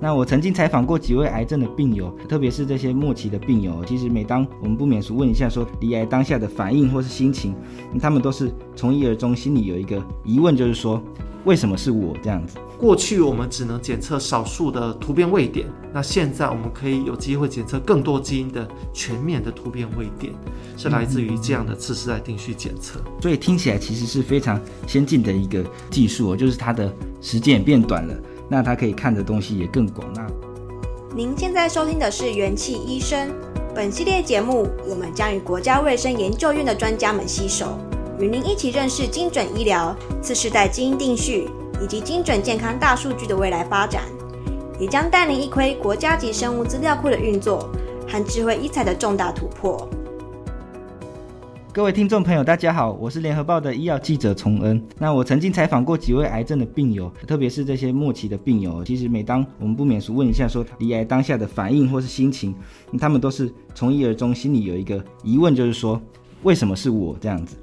那我曾经采访过几位癌症的病友，特别是这些末期的病友。其实每当我们不免俗问一下说离癌当下的反应或是心情，他们都是从一而终，心里有一个疑问，就是说为什么是我这样子？过去我们只能检测少数的突变位点，那现在我们可以有机会检测更多基因的全面的突变位点，是来自于这样的次世代定序检测。所以听起来其实是非常先进的一个技术哦，就是它的时间也变短了。那他可以看的东西也更广。那您现在收听的是元气医生。本系列节目，我们将与国家卫生研究院的专家们携手，与您一起认识精准医疗、次世代基因定序以及精准健康大数据的未来发展，也将带您一窥国家级生物资料库的运作和智慧医材的重大突破。各位听众朋友，大家好，我是联合报的医药记者崇恩。那我曾经采访过几位癌症的病友，特别是这些末期的病友。其实每当我们不免俗问一下说离癌当下的反应或是心情，他们都是从一而终，心里有一个疑问，就是说为什么是我这样子？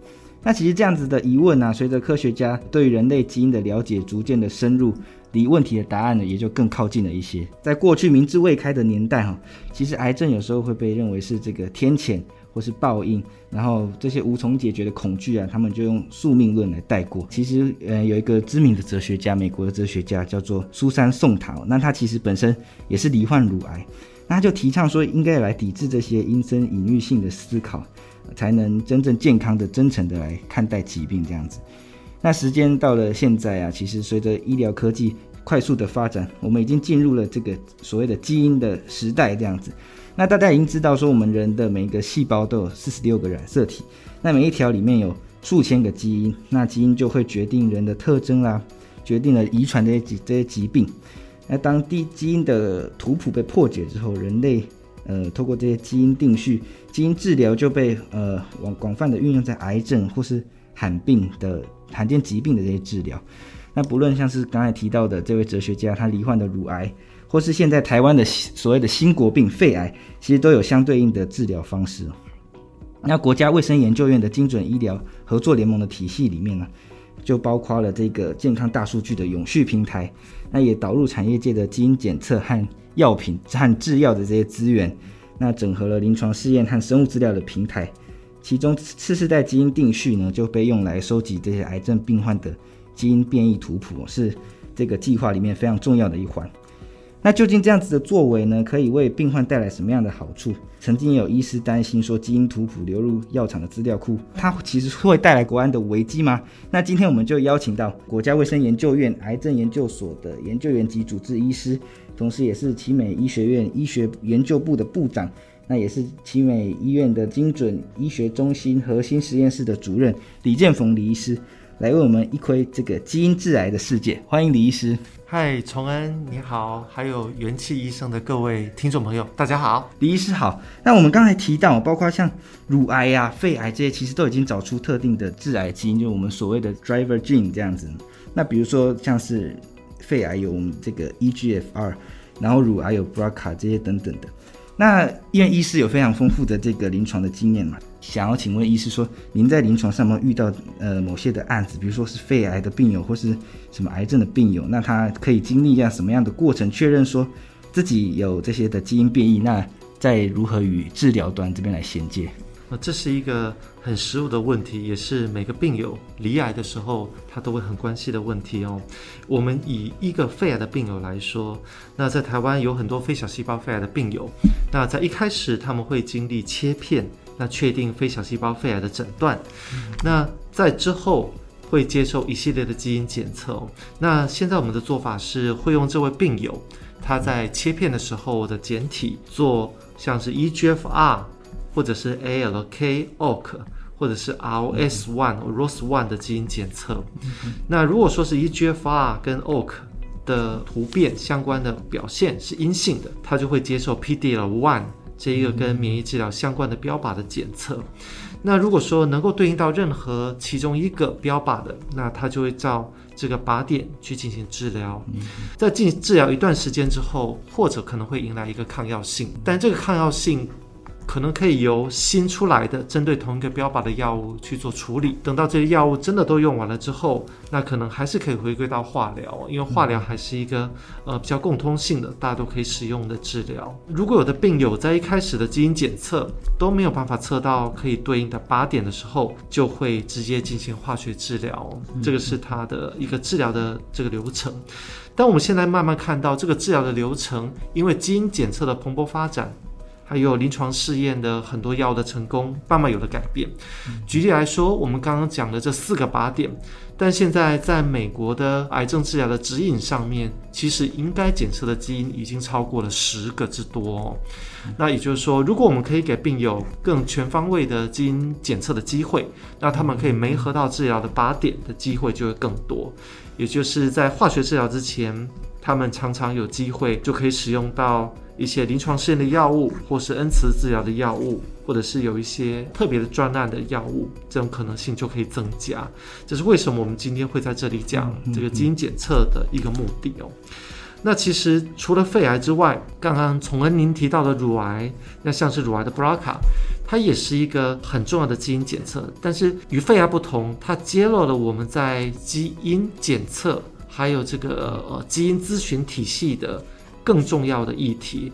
那其实这样子的疑问呢、随着科学家对人类基因的了解逐渐的深入，离问题的答案呢也就更靠近了一些。在过去明智未开的年代哈，其实癌症有时候会被认为是这个天谴。或是报应，然后这些无从解决的恐惧啊，他们就用宿命论来带过。其实，呃，有一个知名的哲学家，美国的哲学家叫做苏珊·宋塔，那他其实本身也是罹患乳癌，那他就提倡说，应该来抵制这些阴森隐喻性的思考，才能真正健康的、真诚的来看待疾病这样子。那时间到了现在啊，其实随着医疗科技快速的发展，我们已经进入了这个所谓的基因的时代这样子。那大家已经知道说，我们人的每一个细胞都有四十六个染色体，那每一条里面有数千个基因，那基因就会决定人的特征啦，决定了遗传这些疾这些疾病。那当第基因的图谱被破解之后，人类呃透过这些基因定序、基因治疗就被呃广广泛的运用在癌症或是罕病的罕见疾病的这些治疗。那不论像是刚才提到的这位哲学家，他罹患的乳癌。或是现在台湾的所谓的新国病肺癌，其实都有相对应的治疗方式。那国家卫生研究院的精准医疗合作联盟的体系里面呢，就包括了这个健康大数据的永续平台，那也导入产业界的基因检测和药品和制药的这些资源，那整合了临床试验和生物资料的平台。其中次世代基因定序呢，就被用来收集这些癌症病患的基因变异图谱，是这个计划里面非常重要的一环。那究竟这样子的作为呢，可以为病患带来什么样的好处？曾经有医师担心说，基因图谱流入药厂的资料库，它其实会带来国安的危机吗？那今天我们就邀请到国家卫生研究院癌症研究所的研究员及主治医师，同时也是奇美医学院医学研究部的部长，那也是奇美医院的精准医学中心核心实验室的主任李建逢李医师，来为我们一窥这个基因致癌的世界。欢迎李医师。嗨，崇恩你好，还有元气医生的各位听众朋友，大家好，李医师好。那我们刚才提到，包括像乳癌呀、啊、肺癌这些，其实都已经找出特定的致癌基因，就是我们所谓的 driver gene 这样子。那比如说像是肺癌有我们这个 EGFR，然后乳癌有 BRCA 这些等等的。那因为医师有非常丰富的这个临床的经验嘛。想要请问医师说，您在临床上面遇到呃某些的案子，比如说是肺癌的病友或是什么癌症的病友，那他可以经历一下什么样的过程，确认说自己有这些的基因变异，那再如何与治疗端这边来衔接？那这是一个很实务的问题，也是每个病友离癌的时候他都会很关心的问题哦。我们以一个肺癌的病友来说，那在台湾有很多非小细胞肺癌的病友，那在一开始他们会经历切片。那确定非小细胞肺癌的诊断，那在之后会接受一系列的基因检测。那现在我们的做法是会用这位病友他在切片的时候的检体做像是 EGFR 或者是 ALK、OAK 或者是 ROS1 或 ROS1 的基因检测。那如果说是 EGFR 跟 OAK 的突变相关的表现是阴性的，它就会接受 PDL1。这一个跟免疫治疗相关的标靶的检测，那如果说能够对应到任何其中一个标靶的，那它就会照这个靶点去进行治疗。在进行治疗一段时间之后，或者可能会迎来一个抗药性，但这个抗药性可能可以由新出来的针对同一个标靶的药物去做处理。等到这些药物真的都用完了之后，那可能还是可以回归到化疗，因为化疗还是一个呃比较共通性的，大家都可以使用的治疗。如果有的病友在一开始的基因检测都没有办法测到可以对应的靶点的时候，就会直接进行化学治疗，这个是它的一个治疗的这个流程。但我们现在慢慢看到这个治疗的流程，因为基因检测的蓬勃发展，还有临床试验的很多药的成功，慢慢有了改变。举例来说，我们刚刚讲的这四个靶点，但现在在美国的癌症治疗的指引上面，其实应该检测的基因已经超过了十个之多哦。那也就是说，如果我们可以给病友更全方位的基因检测的机会，那他们可以没合到治疗的靶点的机会就会更多。也就是在化学治疗之前，他们常常有机会就可以使用到一些临床试验的药物，或是恩慈治疗的药物，或者是有一些特别的专案的药物，这种可能性就可以增加。这是为什么我们今天会在这里讲这个基因检测的一个目的哦。那其实除了肺癌之外，刚刚从恩您提到的乳癌，那像是乳癌的 BRCA，它也是一个很重要的基因检测。但是与肺癌不同，它揭露了我们在基因检测还有这个呃基因咨询体系的更重要的议题。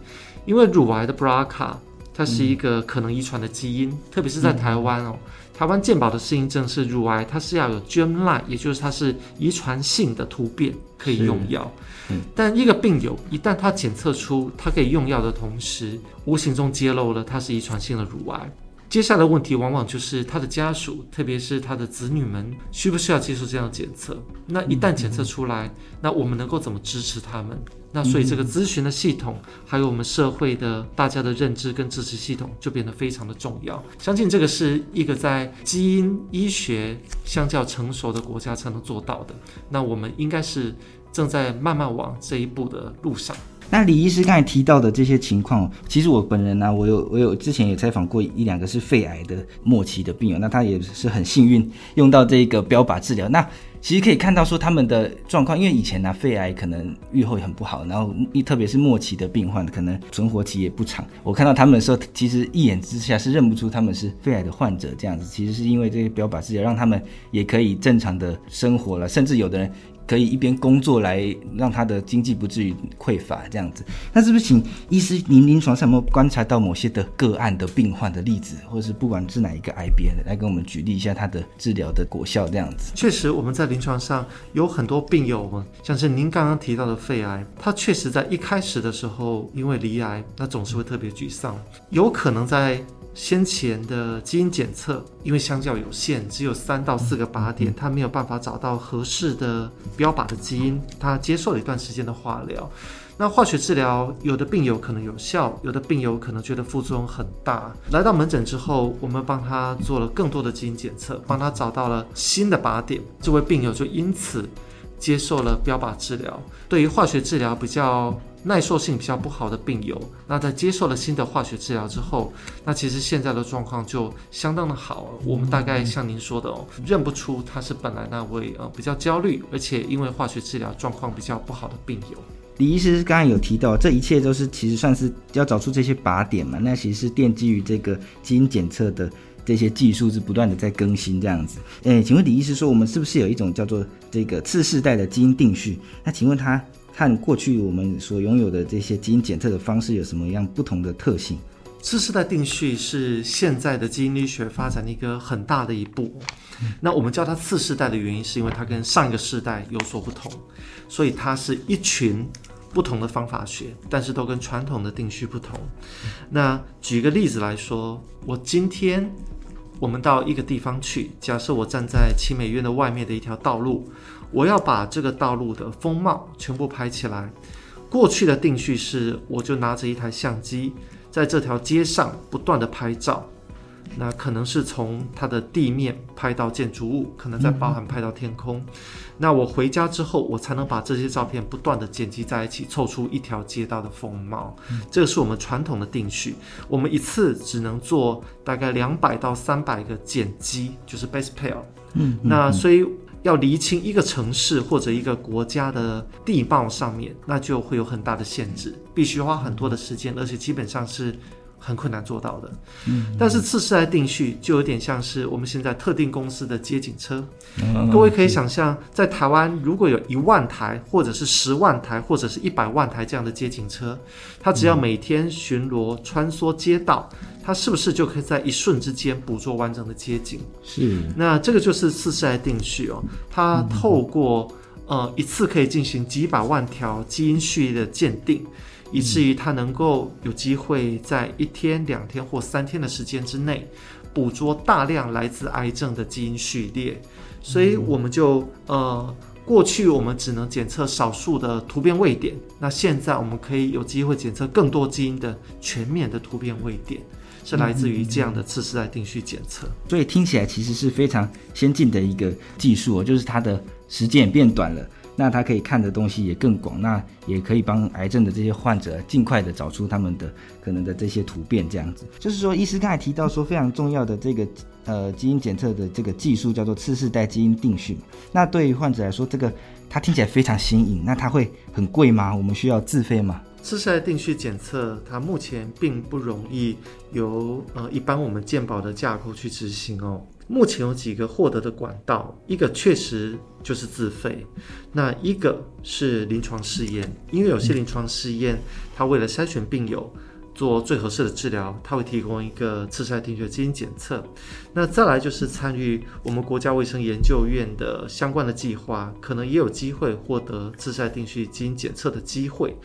因为乳癌的 BRCA，它是一个可能遗传的基因，特别是在台湾哦。台湾健保的适应症是乳癌，它是要有 germline，也就是它是遗传性的突变可以用药。嗯，但一个病友一旦他检测出他可以用药的同时，无形中揭露了他是遗传性的乳癌。接下来的问题往往就是他的家属，特别是他的子女们，需不需要接受这样的检测？那一旦检测出来，嗯、那我们能够怎么支持他们？那所以这个咨询的系统，还有我们社会的大家的认知跟支持系统，就变得非常的重要。相信这个是一个在基因医学相较成熟的国家才能做到的。那我们应该是正在慢慢往这一步的路上。那李医师刚才提到的这些情况，其实我本人呢、我有我有之前也采访过一两个是肺癌的末期的病友，那他也是很幸运用到这个标靶治疗。那其实可以看到说他们的状况，因为以前呢、肺癌可能预后也很不好，然后特别是末期的病患可能存活期也不长。我看到他们的时候，其实一眼之下是认不出他们是肺癌的患者这样子。其实是因为这个标靶治疗让他们也可以正常的生活了，甚至有的人。可以一边工作来让他的经济不至于匮乏这样子，那是不是请医师您临床上有没有观察到某些的个案的病患的例子，或者是不管是哪一个癌别的，来跟我们举例一下他的治疗的果效这样子？确实，我们在临床上有很多病友，像是您刚刚提到的肺癌，他确实在一开始的时候因为罹癌，那总是会特别沮丧，有可能在。先前的基因检测，因为相较有限，只有三到四个靶点，他没有办法找到合适的标靶的基因。他接受了一段时间的化疗，那化学治疗有的病友可能有效，有的病友可能觉得副作用很大。来到门诊之后，我们帮他做了更多的基因检测，帮他找到了新的靶点，这位病友就因此接受了标靶治疗。对于化学治疗比较。耐受性比较不好的病友，那在接受了新的化学治疗之后，那其实现在的状况就相当的好。我们大概像您说的哦，认不出他是本来那位呃比较焦虑，而且因为化学治疗状况比较不好的病友。李医师刚才有提到，这一切都是其实算是要找出这些靶点嘛，那其实是奠基于这个基因检测的这些技术是不断的在更新这样子。诶，请问李医师说，我们是不是有一种叫做这个次世代的基因定序？那请问他？和过去我们所拥有的这些基因检测的方式有什么样不同的特性？次世代定序是现在的基因医学发展的一个很大的一步。那我们叫它次世代的原因，是因为它跟上一个世代有所不同，所以它是一群不同的方法学，但是都跟传统的定序不同。那举一个例子来说，我今天我们到一个地方去，假设我站在奇美院的外面的一条道路。我要把这个道路的风貌全部拍起来。过去的定序是，我就拿着一台相机，在这条街上不断的拍照。那可能是从它的地面拍到建筑物，可能再包含拍到天空。嗯、那我回家之后，我才能把这些照片不断的剪辑在一起，凑出一条街道的风貌。嗯、这个是我们传统的定序，我们一次只能做大概两百到三百个剪辑，就是 base pair。嗯，那所以。要厘清一个城市或者一个国家的地貌上面，那就会有很大的限制，必须花很多的时间，而且基本上是很困难做到的。嗯，但是次世代定序就有点像是我们现在特定公司的街景车。嗯，各位可以想象，在台湾如果有一万台，或者是十万台，或者是一百万台这样的街景车，它只要每天巡逻穿梭街道，它是不是就可以在一瞬之间捕捉完整的街景？是。那这个就是次世代定序哦，它透过呃一次可以进行几百万条基因序列的鉴定。以至于它能够有机会在一天、两天或三天的时间之内，捕捉大量来自癌症的基因序列，所以我们就呃，过去我们只能检测少数的突变位点，那现在我们可以有机会检测更多基因的全面的突变位点，是来自于这样的次世代定序检测。所以听起来其实是非常先进的一个技术哦，就是它的时间也变短了。那他可以看的东西也更广，那也可以帮癌症的这些患者尽快的找出他们的可能的这些突变，这样子。就是说，医师刚才提到说非常重要的这个呃基因检测的这个技术叫做次世代基因定序。那对于患者来说，这个它听起来非常新颖，那它会很贵吗？我们需要自费吗？次世代定序检测它目前并不容易由呃一般我们健保的架构去执行哦。目前有几个获得的管道，一个确实就是自费，那一个是临床试验，因为有些临床试验，它为了筛选病友做最合适的治疗，它会提供一个次筛定序基因检测。那再来就是参与我们国家卫生研究院的相关的计划，可能也有机会获得次筛定序基因检测的机会。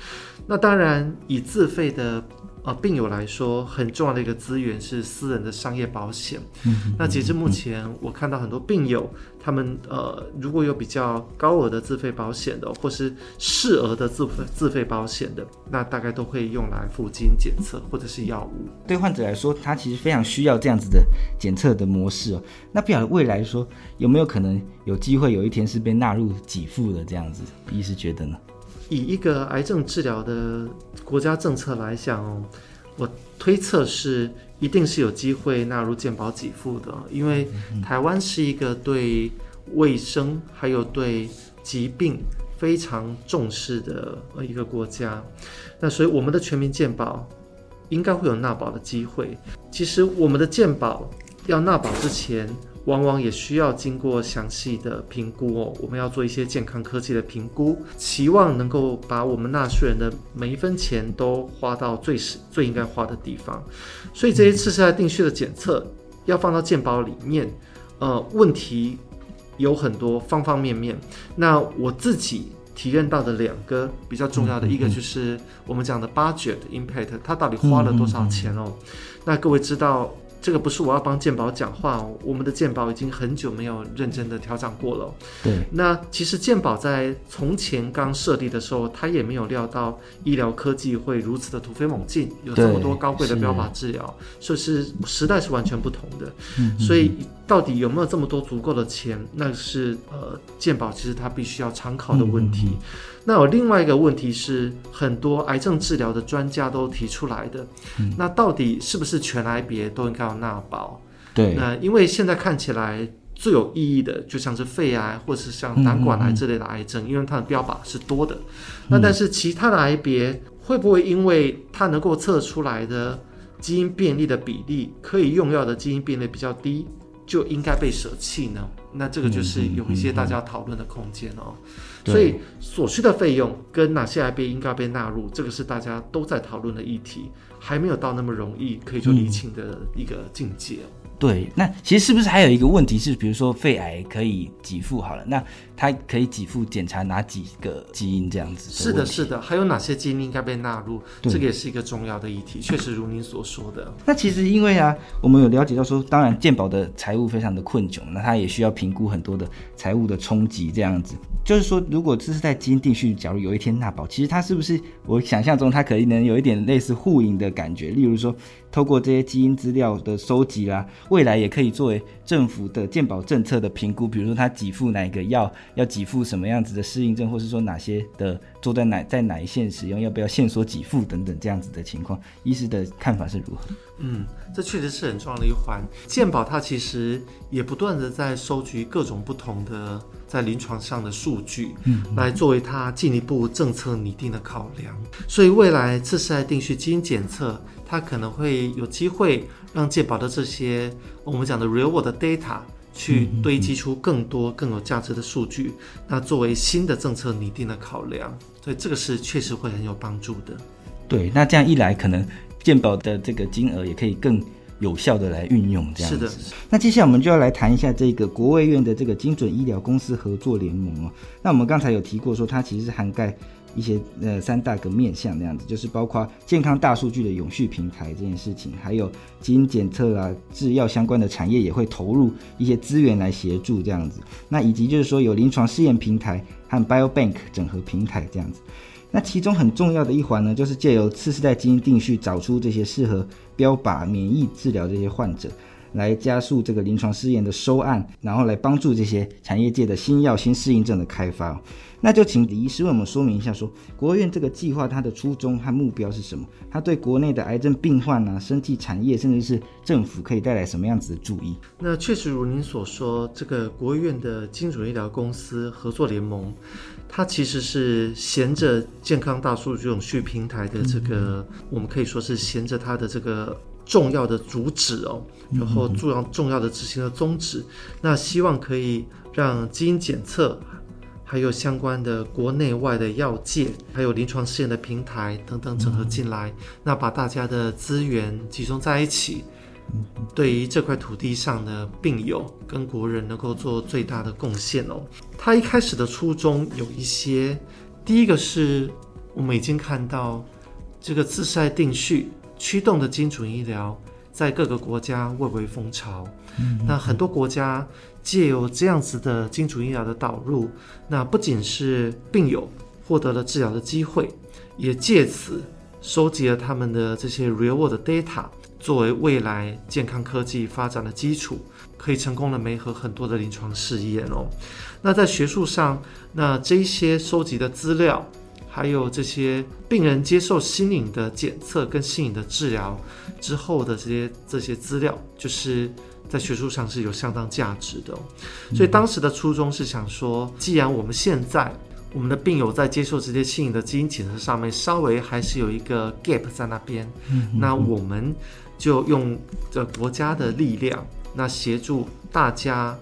那当然以自费的。啊，病友来说很重要的一个资源是私人的商业保险。嗯，那截至目前，我看到很多病友，他们呃，如果有比较高额的自费保险的，或是适额的自费自费保险的，那大概都会用来付基因检测或者是药物。对患者来说，他其实非常需要这样子的检测的模式哦。那不晓得未来说有没有可能有机会有一天是被纳入给付的这样子？医师觉得呢？以一个癌症治疗的国家政策来讲哦，我推测是一定是有机会纳入健保给付的，因为台湾是一个对卫生还有对疾病非常重视的呃一个国家，那所以我们的全民健保应该会有纳保的机会。其实我们的健保要纳保之前，往往也需要经过详细的评估哦，我们要做一些健康科技的评估，期望能够把我们纳税人的每一分钱都花到最实最应该花的地方。所以这些次世代定序的检测要放到健保里面，呃，问题有很多方方面面。那我自己体验到的两个比较重要的，一个就是我们讲的 budget impact，它到底花了多少钱哦？那各位知道。这个不是我要帮健宝讲话哦，我们的健宝已经很久没有认真的调整过了。对，那其实健宝在从前刚设立的时候，他也没有料到医疗科技会如此的突飞猛进，有这么多高贵的标靶治疗，所以是时代是完全不同的。嗯，所以到底有没有这么多足够的钱，那是呃健宝其实他必须要参考的问题。嗯那有另外一个问题是，很多癌症治疗的专家都提出来的。嗯、那到底是不是全癌别都应该要纳保？对。那因为现在看起来最有意义的，就像是肺癌或是像胆管癌这类的癌症，嗯、因为它的标靶是多的。嗯、那但是其他的癌别会不会因为它能够测出来的基因变异的比例，可以用药的基因变异比较低，就应该被舍弃呢？那这个就是有一些大家讨论的空间哦。所以所需的费用跟哪些癌别应该被纳入，这个是大家都在讨论的议题，还没有到那么容易可以做厘清的一个境界。哦对，那其实是不是还有一个问题是，比如说肺癌可以给付好了，那它可以给付检查哪几个基因这样子？是的，是的，还有哪些基因应该被纳入？这个也是一个重要的议题，确实如您所说的。那其实因为啊，我们有了解到说，当然健保的财务非常的困窘，那它也需要评估很多的财务的冲击这样子。就是说，如果这是在基因定序，假如有一天纳保，其实它是不是我想象中它可能有一点类似互赢的感觉？例如说。透过这些基因资料的收集啦，未来也可以作为政府的健保政策的评估，比如说他给付哪个药要给付什么样子的适应症，或是说哪些的坐在哪在哪一线使用，要不要限缩给付等等这样子的情况，医师的看法是如何？嗯，这确实是很重要的一环。健保它其实也不断的在收集各种不同的在临床上的数据，嗯，来作为它进一步政策拟定的考量。所以未来次世代定序基因检测，它可能会有机会让健保的这些我们讲的 real world data 去堆积出更多更有价值的数据，那作为新的政策拟定的考量。所以这个是确实会很有帮助的。对，那这样一来可能。健保的这个金额也可以更有效的来运用，这样子。是的。那接下来我们就要来谈一下这个国卫院的这个精准医疗公司合作联盟哦。那我们刚才有提过说，它其实是涵盖一些呃三大个面向，这样子，就是包括健康大数据的永续平台这件事情，还有基因检测啦、制药相关的产业也会投入一些资源来协助这样子。那以及就是说有临床试验平台和 Biobank 整合平台这样子。那其中很重要的一环呢，就是借由次世代基因定序找出这些适合标靶免疫治疗这些患者，来加速这个临床试验的收案，然后来帮助这些产业界的新药新适应症的开发。那就请李医师为我们说明一下说，国务院这个计划它的初衷和目标是什么？它对国内的癌症病患啊、生技产业，甚至是政府可以带来什么样子的注意？那确实如您所说，这个国务院的精准医疗公司合作联盟。它其实是衔着健康大数据永续平台的这个，我们可以说是衔着它的这个重要的主旨哦，然后重要重要的执行的宗旨，嗯、那希望可以让基因检测，还有相关的国内外的药界，还有临床试验的平台等等整合进来，嗯、那把大家的资源集中在一起。对于这块土地上的病友跟国人能够做最大的贡献哦。他一开始的初衷有一些，第一个是我们已经看到这个自筛定序驱动的精准医疗在各个国家蔚为风潮。那很多国家借由这样子的精准医疗的导入，那不仅是病友获得了治疗的机会，也借此收集了他们的这些 real world data。作为未来健康科技发展的基础，可以成功的媒合很多的临床试验哦。那在学术上，那这些收集的资料，还有这些病人接受新颖的检测跟新颖的治疗之后的这些这些资料，就是在学术上是有相当价值的。所以当时的初衷是想说，既然我们现在我们的病友在接受这些新颖的基因检测上面稍微还是有一个 gap 在那边，那我们。就用这国家的力量，那协助大家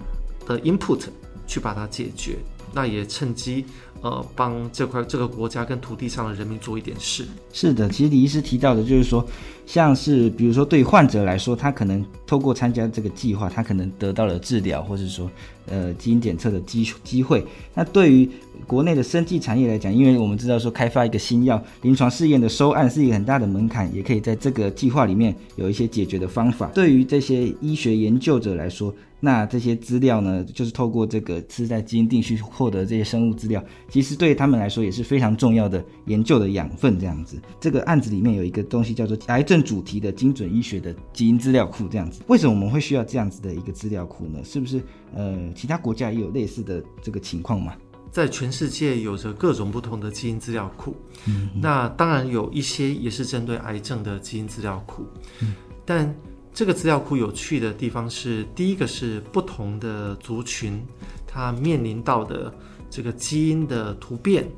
的 input 去把它解决，那也趁机呃帮这块这个国家跟土地上的人民做一点事。是的，其实李医师提到的就是说，像是比如说对患者来说，他可能透过参加这个计划，他可能得到了治疗，或是说呃基因检测的机机会。那对于国内的生技产业来讲，因为我们知道说开发一个新药，临床试验的收案是一个很大的门槛，也可以在这个计划里面有一些解决的方法。对于这些医学研究者来说，那这些资料呢，就是透过这个次世代基因定序获得这些生物资料，其实对他们来说也是非常重要的研究的养分。这样子，这个案子里面有一个东西叫做癌症主题的精准医学的基因资料库。这样子，为什么我们会需要这样子的一个资料库呢？是不是呃，其他国家也有类似的这个情况吗？在全世界有着各种不同的基因资料库，嗯，那当然有一些也是针对癌症的基因资料库，嗯，但这个资料库有趣的地方是，第一个是不同的族群，它面临到的这个基因的突变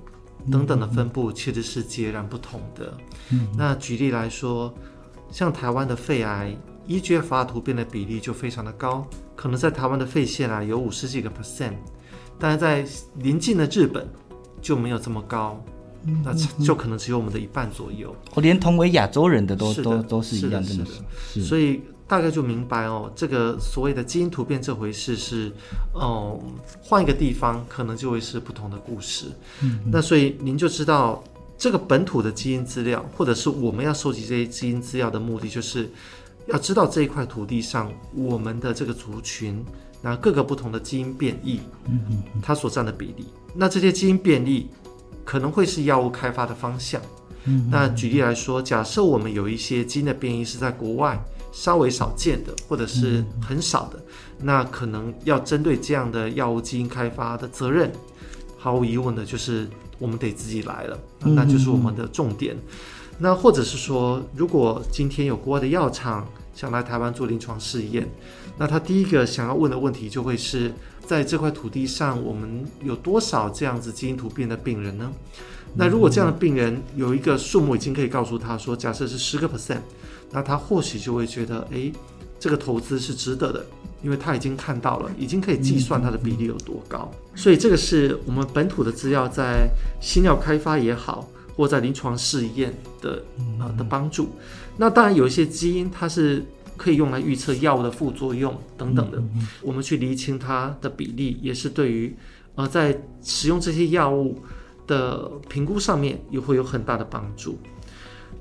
等等的分布，其实是截然不同的。嗯，那举例来说，像台湾的肺癌，EGFR 突变的比例就非常的高，可能在台湾的肺腺啊有五十几个 percent。但是在邻近的日本就没有这么高，嗯、那就可能只有我们的一半左右。我连同为亚洲人的都的都都是一样，是的，真的是。所以大概就明白哦，这个所谓的基因突变这回事是，哦，换一个地方可能就会是不同的故事。嗯，那所以您就知道这个本土的基因资料，或者是我们要收集这些基因资料的目的，就是要知道这一块土地上我们的这个族群。那各个不同的基因变异，它所占的比例，那这些基因变异可能会是药物开发的方向。那举例来说，假设我们有一些基因的变异是在国外稍微少见的，或者是很少的，那可能要针对这样的药物基因开发的责任，毫无疑问的就是我们得自己来了，那就是我们的重点。那或者是说，如果今天有国外的药厂想来台湾做临床试验，那他第一个想要问的问题就会是，在这块土地上，我们有多少这样子基因突变的病人呢？那如果这样的病人有一个数目已经可以告诉他说，假设是十个 percent，那他或许就会觉得，诶，这个投资是值得的，因为他已经看到了，已经可以计算它的比例有多高。所以这个是我们本土的资料在新药开发也好。或在临床试验的呃的帮助，那当然有一些基因它是可以用来预测药物的副作用等等的，我们去厘清它的比例，也是对于呃在使用这些药物的评估上面也会有很大的帮助。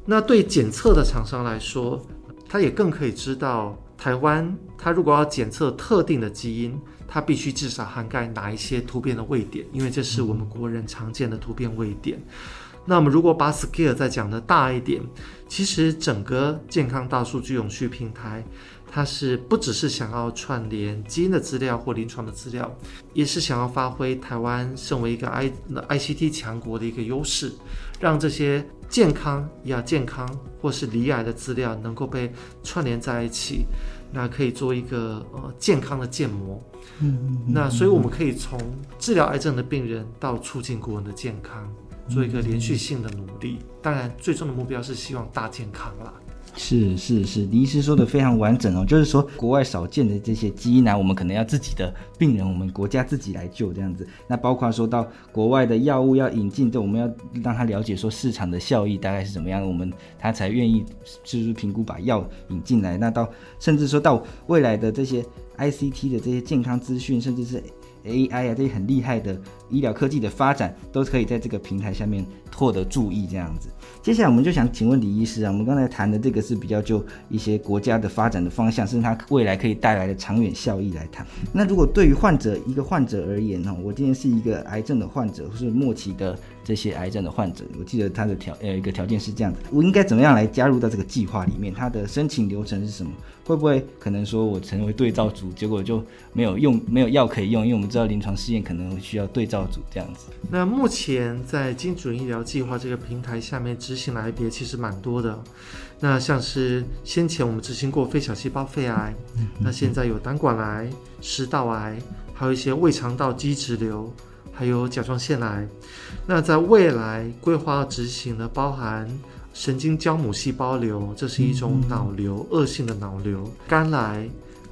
那对检测的厂商来说，他也更可以知道台湾，他如果要检测特定的基因，它必须至少涵盖哪一些突变的位点，因为这是我们国人常见的突变位点。那我们如果把 scale 再讲的大一点，其实整个健康大数据永续平台，它是不只是想要串联基因的资料或临床的资料，也是想要发挥台湾身为一个 I ICT 强国的一个优势，让这些健康、亚健康或是离癌的资料能够被串联在一起，那可以做一个呃健康的建模。嗯，嗯，嗯，那所以我们可以从治疗癌症的病人到促进国人的健康。做一个连续性的努力，当然最终的目标是希望大健康啦。是是是，李医师说的非常完整哦，就是说国外少见的这些基因呢，我们可能要自己的病人，我们国家自己来救这样子。那包括说到国外的药物要引进，这，我们要让他了解说市场的效益大概是怎么样，我们他才愿意就是评估把药引进来。那到甚至说到未来的这些 ICT 的这些健康资讯，甚至是。AI 啊，这些很厉害的医疗科技的发展，都可以在这个平台下面获得注意。这样子，接下来我们就想请问李医师啊，我们刚才谈的这个是比较就一些国家的发展的方向，甚至它未来可以带来的长远效益来谈。那如果对于患者一个患者而言呢，我今天是一个癌症的患者，或是末期的。这些癌症的患者，我记得他的条呃一个条件是这样的，我应该怎么样来加入到这个计划里面？他的申请流程是什么？会不会可能说我成为对照组，结果就没有用，没有药可以用？因为我们知道临床试验可能需要对照组这样子。那目前在精准医疗计划这个平台下面执行的癌别其实蛮多的，那像是先前我们执行过非小细胞肺癌，那现在有胆管癌、食道癌，还有一些胃肠道肌质瘤。还有甲状腺癌，那在未来规划执行的包含神经胶母细胞瘤，这是一种脑瘤，恶性的脑瘤；肝癌、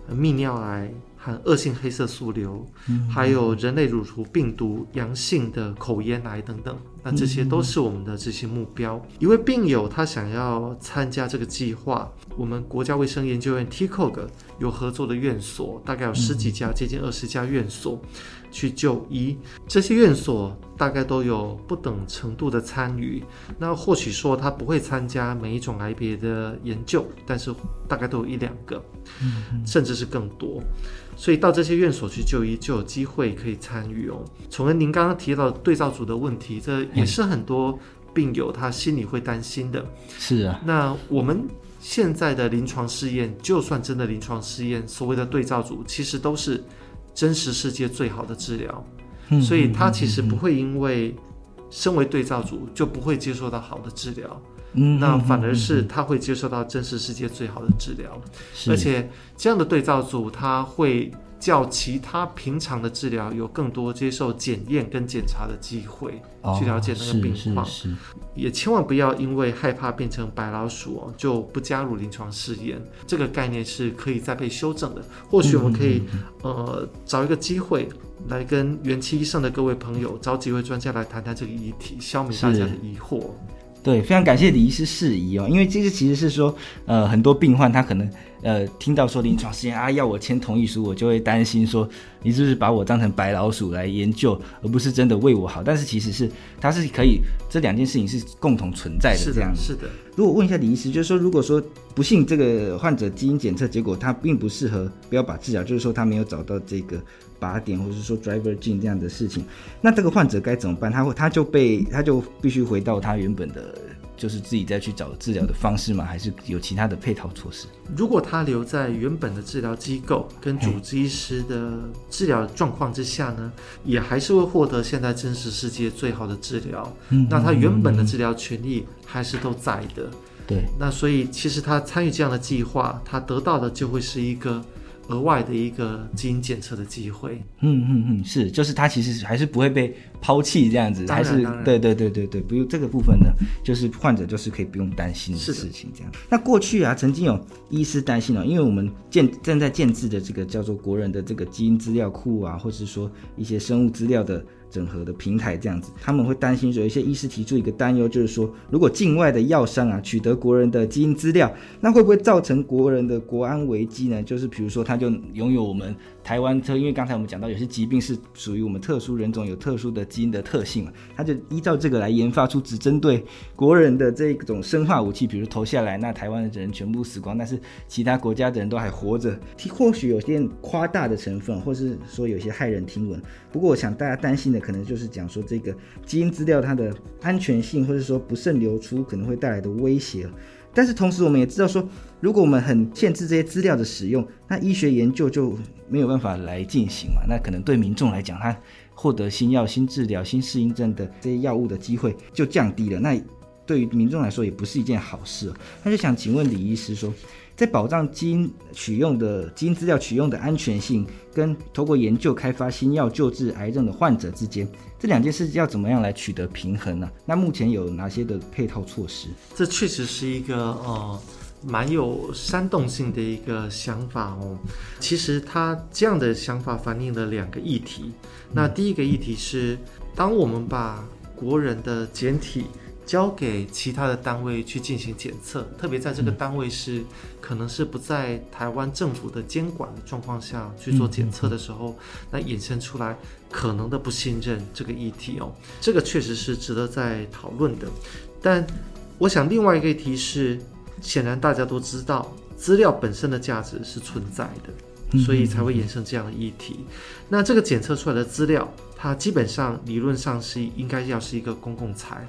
泌尿癌和恶性黑色素瘤，还有人类乳头病毒阳性的口咽癌等等。那这些都是我们的这些目标。一位病友他想要参加这个计划，我们国家卫生研究院 TCOG 有合作的院所，大概有十几家，接近二十家院所。去就医，这些院所大概都有不等程度的参与。那或许说他不会参加每一种癌别的研究，但是大概都有一两个，甚至是更多。所以到这些院所去就医，就有机会可以参与哦。从而您刚刚提到对照组的问题，这也是很多病友他心里会担心的。是啊，那我们现在的临床试验，就算真的临床试验，所谓的对照组，其实都是。真实世界最好的治疗，所以他其实不会因为身为对照组就不会接受到好的治疗，嗯，那反而是他会接受到真实世界最好的治疗，而且这样的对照组他会。较其他平常的治疗有更多接受检验跟检查的机会，去了解那个病况，哦，也千万不要因为害怕变成白老鼠哦，就不加入临床试验。这个概念是可以再被修正的。或许我们可以，嗯、呃找一个机会来跟元气医生的各位朋友，找几位专家来谈谈这个议题，消灭大家的疑惑。对，非常感谢李医师释疑哦，因为这个其实是说，呃，很多病患他可能。呃，听到说临床试验啊，要我签同意书，我就会担心说，你是不是把我当成白老鼠来研究，而不是真的为我好？但是其实是，它是可以，这两件事情是共同存在的，这样子。是的。是的。如果问一下李医师，就是说，如果说不幸这个患者基因检测结果他并不适合标靶治疗，就是说他没有找到这个靶点，或者是说 driver gene 这样的事情，那这个患者该怎么办？他会他就被他就必须回到他原本的。就是自己再去找治疗的方式吗？还是有其他的配套措施？如果他留在原本的治疗机构跟主治医师的治疗状况之下呢，也还是会获得现在真实世界最好的治疗。嗯，那他原本的治疗权利还是都在的。对，那所以其实他参与这样的计划，他得到的就会是一个。额外的一个基因检测的机会，嗯嗯嗯，是，就是它其实还是不会被抛弃这样子，还是对对对对对，不用这个部分呢，就是患者就是可以不用担心的事情这样。那过去啊，曾经有医师担心哦，因为我们建正在建制的这个叫做国人的这个基因资料库啊，或是说一些生物资料的。整合的平台这样子，他们会担心说，有一些医师提出一个担忧，就是说，如果境外的药商啊取得国人的基因资料，那会不会造成国人的国安危机呢？就是比如说，他就拥有我们。台湾特，因为刚才我们讲到有些疾病是属于我们特殊人种有特殊的基因的特性嘛，他就依照这个来研发出只针对国人的这种生化武器，比如投下来，那台湾的人全部死光，但是其他国家的人都还活着，或许有些夸大的成分，或是说有些骇人听闻。不过我想大家担心的可能就是讲说这个基因资料它的安全性，或者说不慎流出可能会带来的威胁。但是同时，我们也知道说，如果我们很限制这些资料的使用，那医学研究就没有办法来进行嘛。那可能对民众来讲，他获得新药、新治疗、新适应症的这些药物的机会就降低了。那对于民众来说，也不是一件好事。他就想请问李医师说，在保障基因取用的基因资料取用的安全性，跟透过研究开发新药救治癌症的患者之间，这两件事要怎么样来取得平衡呢？那目前有哪些的配套措施？这确实是一个呃蛮有煽动性的一个想法哦。其实他这样的想法反映了两个议题。那第一个议题是，当我们把国人的简体交给其他的单位去进行检测，特别在这个单位是、嗯、可能是不在台湾政府的监管的状况下去做检测的时候，嗯、那衍生出来可能的不信任这个议题哦，这个确实是值得再讨论的。但我想另外一个议题是，显然大家都知道，资料本身的价值是存在的，所以才会衍生这样的议题。嗯、那这个检测出来的资料，它基本上理论上是应该要是一个公共财。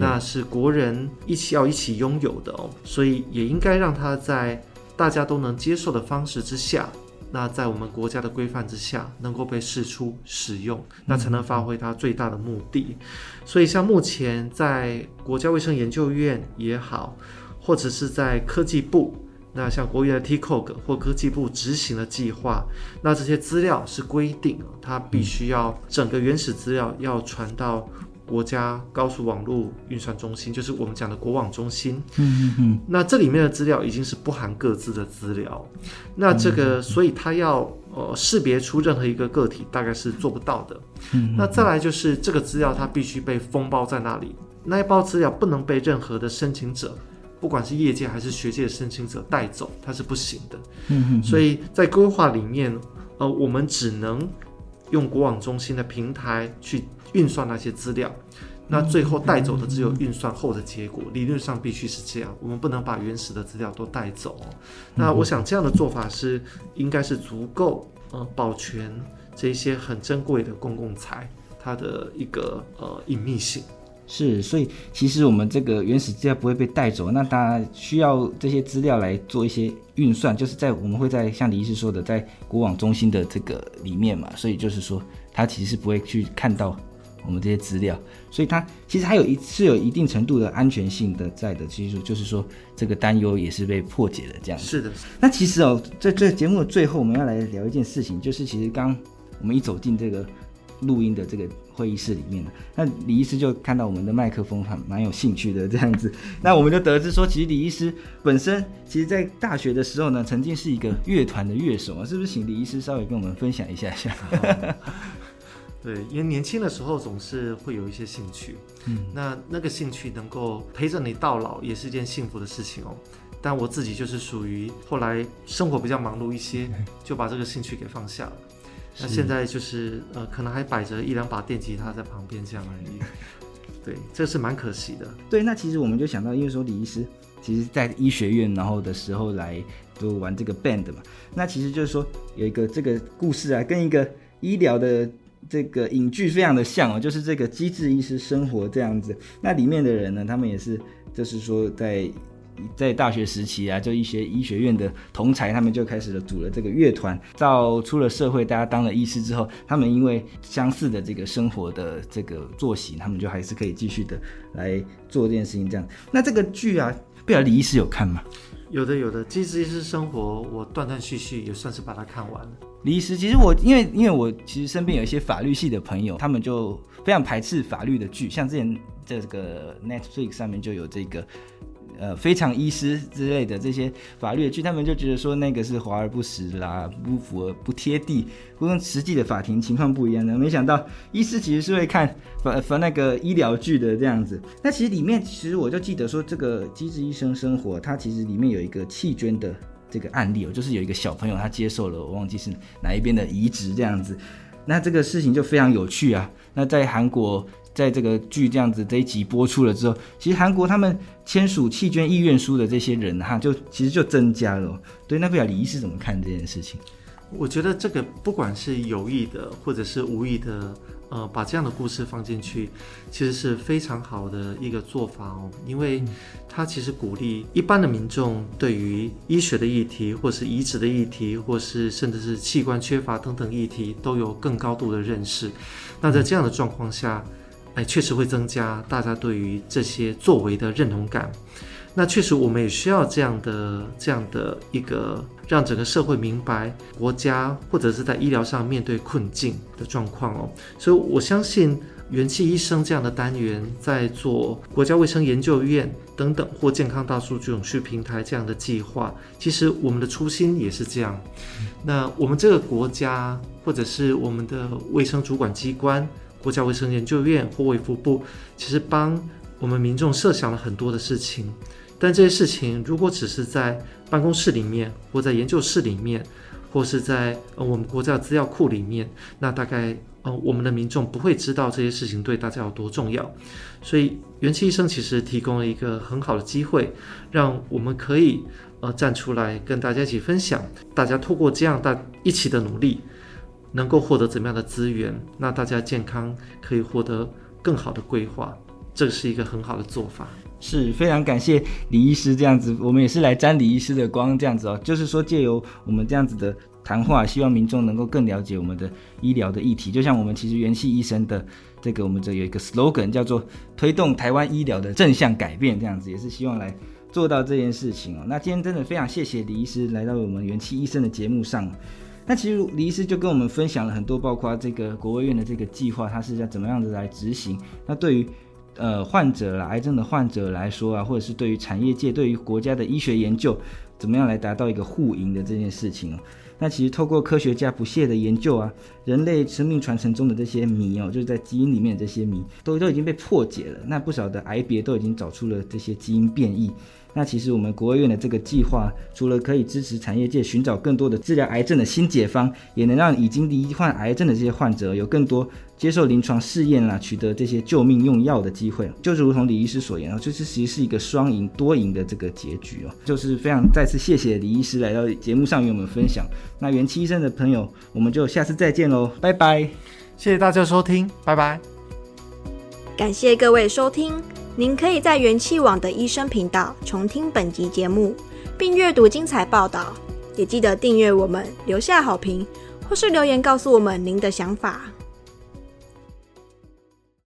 那是国人一起要一起拥有的哦，所以也应该让它在大家都能接受的方式之下，那在我们国家的规范之下，能够被试出使用，那才能发挥它最大的目的。所以像目前在国家卫生研究院也好，或者是在科技部，那像国务院的 T-COG 或科技部执行的计划，那这些资料是规定，它必须要整个原始资料要传到。国家高速网络运算中心，就是我们讲的国网中心。嗯嗯嗯。那这里面的资料已经是不含各自的资料。那这个，所以它要呃识别出任何一个个体，大概是做不到的。嗯。那再来就是这个资料，它必须被封包在那里。那一包资料不能被任何的申请者，不管是业界还是学界的申请者带走，它是不行的。嗯嗯。所以在规划里面，呃，我们只能用国网中心的平台去。运算那些资料，那最后带走的只有运算后的结果。理论上必须是这样，我们不能把原始的资料都带走。那我想这样的做法是应该是足够呃保全这些很珍贵的公共财它的一个呃隐秘性。是，所以其实我们这个原始资料不会被带走，那大家需要这些资料来做一些运算，就是在我们会在像李医师说的，在国网中心的这个里面嘛，所以就是说它其实是不会去看到。我们这些资料，所以它其实还有一是有一定程度的安全性的在的，其实就是说这个担忧也是被破解的这样子。是的，那其实哦，在这节目的最后，我们要来聊一件事情，就是其实刚我们一走进这个录音的这个会议室里面呢，那李医师就看到我们的麦克风还蛮有兴趣的这样子，那我们就得知说，其实李医师本身其实在大学的时候呢，曾经是一个乐团的乐手啊，是不是？请李医师稍微跟我们分享一下下。对，因为年轻的时候总是会有一些兴趣，嗯，那那个兴趣能够陪着你到老，也是一件幸福的事情哦。但我自己就是属于后来生活比较忙碌一些，就把这个兴趣给放下了。那现在就是呃，可能还摆着一两把电吉他在旁边这样而已。对，这是蛮可惜的。对，那其实我们就想到，因为说李医师其实在医学院然后的时候来就玩这个 band 嘛，那其实就是说有一个这个故事啊，跟一个医疗的。这个影剧非常的像哦，就是这个《机智医师生活》这样子。那里面的人呢，他们也是，就是说在在大学时期啊，就一些医学院的同才，他们就开始了组了这个乐团。到出了社会，大家当了医师之后，他们因为相似的这个生活的这个作息，他们就还是可以继续的来做这件事情。这样，那这个剧啊，不晓得李医师有看吗？有的，有的，《机智医师生活》，我断断续续也算是把它看完了。李医师，其实我因为因为我其实身边有一些法律系的朋友，他们就非常排斥法律的剧，像之前这个 Netflix 上面就有这个。呃，非常医师之类的这些法律的剧，他们就觉得说那个是华而不实啦，不符合、不贴地，不跟实际的法庭情况不一样的。没想到医师其实是会看法法那个医疗剧的这样子。那其实里面，其实我就记得说，这个《机智医生生活》它其实里面有一个弃捐的这个案例哦，就是有一个小朋友他接受了，我忘记是哪一边的移植这样子。那这个事情就非常有趣啊。那在韩国。在这个剧这样子这一集播出了之后，其实韩国他们签署弃捐意愿书的这些人哈，就其实就增加了。对，那不晓李医师怎么看这件事情？我觉得这个不管是有意的或者是无意的，呃，把这样的故事放进去，其实是非常好的一个做法哦。因为它其实鼓励一般的民众对于医学的议题，或是移植的议题，或是甚至是器官缺乏等等议题，都有更高度的认识。那在这样的状况下，哎，确实会增加大家对于这些作为的认同感。那确实，我们也需要这样的、这样的一个，让整个社会明白国家或者是在医疗上面对困境的状况哦。所以，我相信元气医生这样的单元，在做国家卫生研究院等等或健康大数据永续平台这样的计划，其实我们的初心也是这样。那我们这个国家或者是我们的卫生主管机关。国家卫生研究院或卫福部，其实帮我们民众设想了很多的事情，但这些事情如果只是在办公室里面，或在研究室里面，或是在呃我们国家的资料库里面，那大概呃我们的民众不会知道这些事情对大家有多重要。所以元气医生其实提供了一个很好的机会，让我们可以呃站出来跟大家一起分享，大家透过这样大一起的努力。能够获得怎么样的资源？那大家健康可以获得更好的规划，这是一个很好的做法。是非常感谢李医师这样子，我们也是来沾李医师的光这样子哦。就是说，借由我们这样子的谈话，希望民众能够更了解我们的医疗的议题。就像我们其实元气医生的这个，我们这有一个 slogan 叫做“推动台湾医疗的正向改变”，这样子也是希望来做到这件事情哦。那今天真的非常谢谢李医师来到我们元气医生的节目上。那其实李医师就跟我们分享了很多，包括这个国卫院的这个计划，它是要怎么样子来执行？那对于呃患者了，癌症的患者来说啊，或者是对于产业界、对于国家的医学研究，怎么样来达到一个互赢的这件事情？那其实透过科学家不懈的研究啊，人类生命传承中的这些谜哦，就是在基因里面的这些谜，都都已经被破解了。那不少的癌别都已经找出了这些基因变异。那其实我们国务院的这个计划，除了可以支持产业界寻找更多的治疗癌症的新解方，也能让已经罹患癌症的这些患者有更多接受临床试验啦，取得这些救命用药的机会。就是如同李医师所言啊，就是其实是一个双赢多赢的这个结局哦。就是非常再次谢谢李医师来到节目上与我们分享。那元气医生的朋友，我们就下次再见喽，拜拜！谢谢大家收听，拜拜！感谢各位收听。您可以在元气网的医生频道重听本集节目，并阅读精彩报道。也记得订阅我们，留下好评，或是留言告诉我们您的想法。